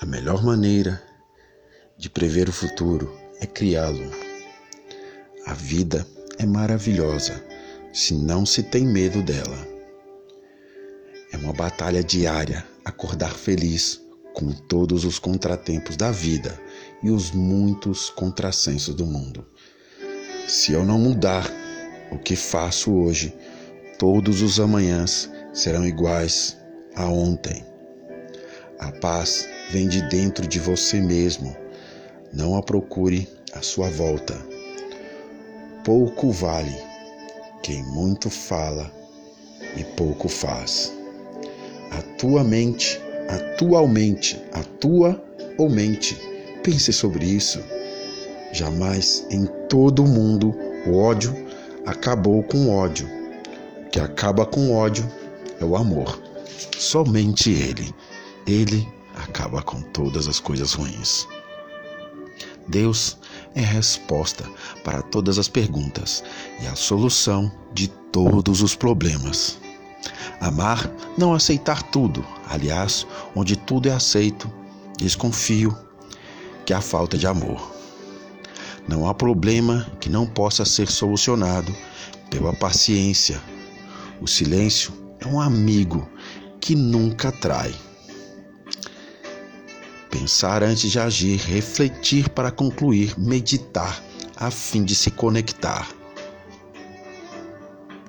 A melhor maneira de prever o futuro é criá-lo. A vida é maravilhosa se não se tem medo dela. É uma batalha diária acordar feliz com todos os contratempos da vida e os muitos contrassensos do mundo. Se eu não mudar o que faço hoje, todos os amanhãs serão iguais a ontem. A paz vem de dentro de você mesmo. Não a procure à sua volta. Pouco vale quem muito fala e pouco faz. A tua mente, atualmente, atua ou mente. Pense sobre isso. Jamais em todo o mundo o ódio acabou com ódio. O que acaba com ódio é o amor. Somente ele. Ele acaba com todas as coisas ruins. Deus é resposta para todas as perguntas e a solução de todos os problemas. Amar não aceitar tudo, aliás, onde tudo é aceito, desconfio que há falta de amor. Não há problema que não possa ser solucionado pela paciência. O silêncio é um amigo que nunca trai. Pensar antes de agir, refletir para concluir, meditar, a fim de se conectar.